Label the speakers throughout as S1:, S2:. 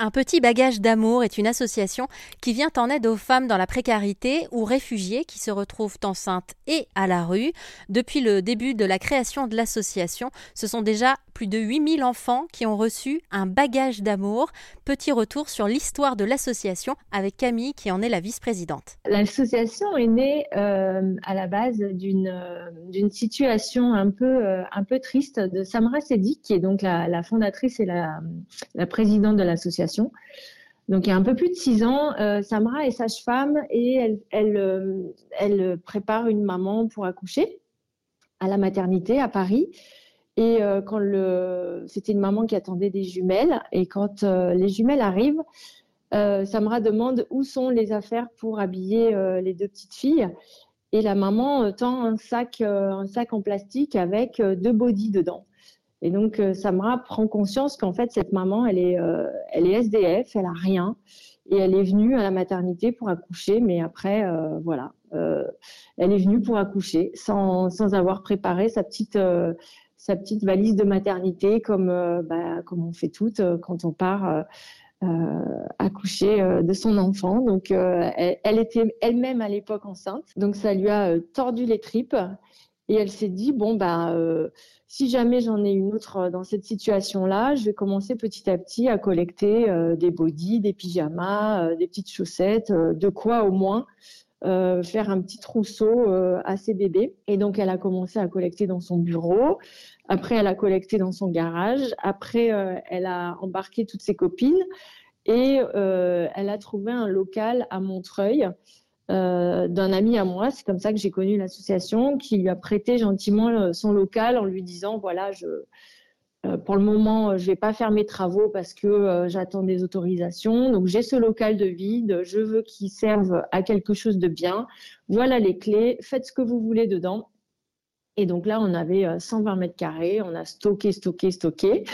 S1: Un petit bagage d'amour est une association qui vient en aide aux femmes dans la précarité ou réfugiées qui se retrouvent enceintes et à la rue. Depuis le début de la création de l'association, ce sont déjà plus de 8000 enfants qui ont reçu un bagage d'amour. Petit retour sur l'histoire de l'association avec Camille qui en est la vice-présidente.
S2: L'association est née euh, à la base d'une euh, situation un peu euh, un peu triste de Samra Sedi qui est donc la, fondatrice et la présidente de l'association donc, il y a un peu plus de six ans, euh, Samra est sage-femme et euh, elle, prépare une maman pour accoucher à la maternité à Paris. Et euh, quand c'était une maman qui attendait des jumelles, et quand les jumelles arrivent, Samra demande où sont les affaires pour habiller les deux petites filles. Et la maman tend un sac, un sac en plastique avec deux bodys dedans. Et donc, euh, Samra prend conscience qu'en fait, cette maman, elle est, euh, elle est SDF, elle a rien. Et elle est venue à la maternité pour accoucher, mais après, euh, voilà, elle est venue pour accoucher sans, sans avoir préparé sa petite, sa petite valise de maternité comme, bah, comme on fait toutes quand on part accoucher de son enfant. Donc, elle, était elle-même à l'époque enceinte, donc ça lui a tordu les tripes. Et elle s'est dit, bon, bah, euh, si jamais j'en ai une autre euh, dans cette situation-là, je vais commencer petit à petit à collecter euh, des bodys, des pyjamas, des petites chaussettes, de quoi au moins faire un petit trousseau à ses bébés. Et donc, elle a commencé à collecter dans son bureau. Après, elle a collecté dans son garage. Après, elle a embarqué toutes ses copines et elle a trouvé un local à Montreuil euh, d'un ami à moi. C'est comme ça que j'ai connu l'association, qui lui a prêté gentiment euh, son local en lui disant voilà, je, euh, pour le moment, je vais pas faire mes travaux parce que j'attends des autorisations. Donc j'ai ce local de vide, je veux qu'il serve à quelque chose de bien. Voilà les clés, faites ce que vous voulez dedans. Et donc là, on avait 120 mètres carrés, on a stocké, stocké, stocké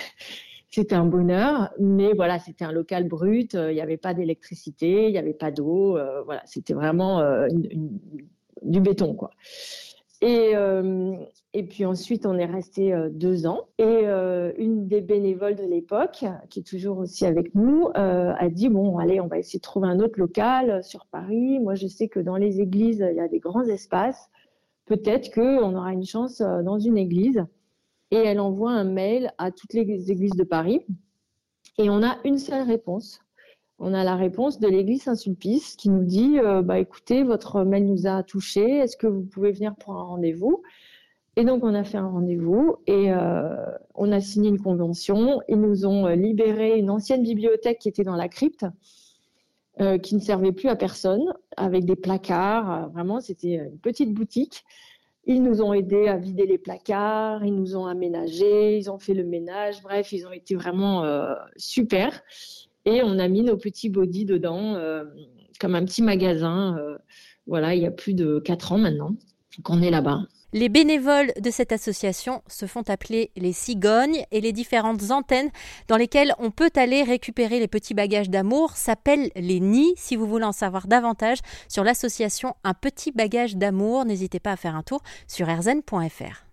S2: c'était un bonheur, mais voilà, c'était un local brut, euh, il n'y avait pas d'électricité, il n'y avait pas d'eau, euh, voilà, c'était vraiment euh, du béton, quoi. Et, et puis ensuite, on est resté deux ans. Et une des bénévoles de l'époque, qui est toujours aussi avec nous, a dit bon, allez, on va essayer de trouver un autre local sur Paris. Moi, je sais que dans les églises, il y a des grands espaces. Peut-être qu'on aura une chance dans une église et elle envoie un mail à toutes les églises de Paris. Et on a une seule réponse. On a la réponse de l'église Saint-Sulpice qui nous dit euh, bah, écoutez, votre mail nous a touché, est-ce que vous pouvez venir pour un rendez-vous? Et donc, on a fait un rendez-vous et euh, on a signé une convention. Ils nous ont euh, libéré une ancienne bibliothèque qui était dans la crypte. qui ne servait plus à personne, avec des placards. Vraiment, c'était une petite boutique. Ils nous ont aidés à vider les placards, ils nous ont aménagé, ils ont fait le ménage. Bref, ils ont été vraiment euh, super. Et on a mis nos petits bodys dedans, euh, comme un petit magasin. Euh, voilà, il y a plus de quatre ans maintenant qu'on est là-bas.
S1: Les bénévoles de cette association se font appeler les cigognes et les différentes antennes dans lesquelles on peut aller récupérer les petits bagages d'amour s'appellent les nids. Si vous voulez en savoir davantage sur l'association Un petit bagage d'amour, n'hésitez pas à faire un tour sur erzen.fr.